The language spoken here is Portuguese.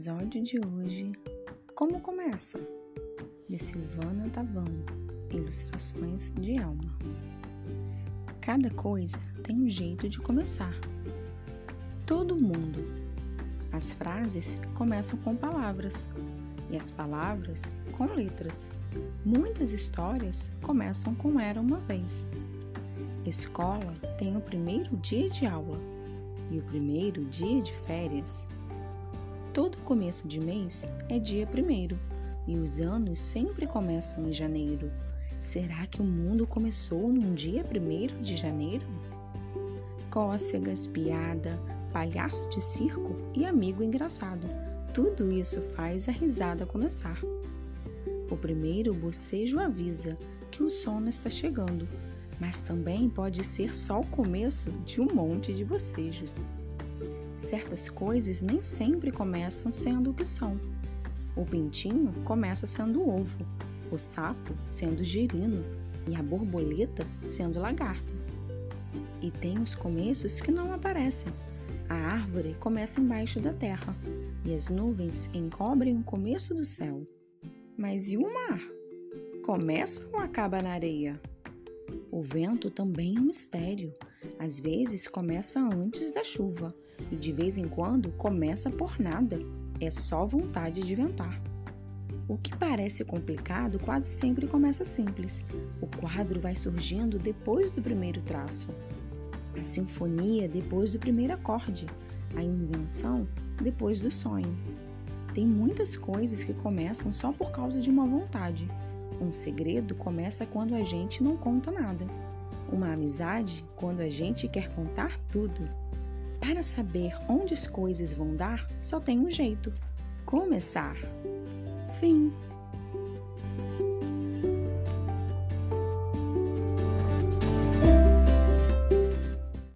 episódio de hoje, Como Começa? De Silvana Tavano, Ilustrações de Alma. Cada coisa tem um jeito de começar. Todo mundo. As frases começam com palavras e as palavras com letras. Muitas histórias começam com Era uma vez. Escola tem o primeiro dia de aula e o primeiro dia de férias. Todo começo de mês é dia primeiro e os anos sempre começam em janeiro. Será que o mundo começou num dia primeiro de janeiro? Cócegas, piada, palhaço de circo e amigo engraçado. Tudo isso faz a risada começar. O primeiro bocejo avisa que o sono está chegando, mas também pode ser só o começo de um monte de bocejos. Certas coisas nem sempre começam sendo o que são. O pintinho começa sendo ovo, o sapo sendo girino e a borboleta sendo lagarta. E tem os começos que não aparecem. A árvore começa embaixo da terra e as nuvens encobrem o começo do céu. Mas e o mar? Começa ou acaba na areia? O vento também é um mistério. Às vezes começa antes da chuva e de vez em quando começa por nada. É só vontade de ventar. O que parece complicado quase sempre começa simples. O quadro vai surgindo depois do primeiro traço. A sinfonia depois do primeiro acorde. A invenção depois do sonho. Tem muitas coisas que começam só por causa de uma vontade. Um segredo começa quando a gente não conta nada. Uma amizade quando a gente quer contar tudo. Para saber onde as coisas vão dar, só tem um jeito: começar. Fim.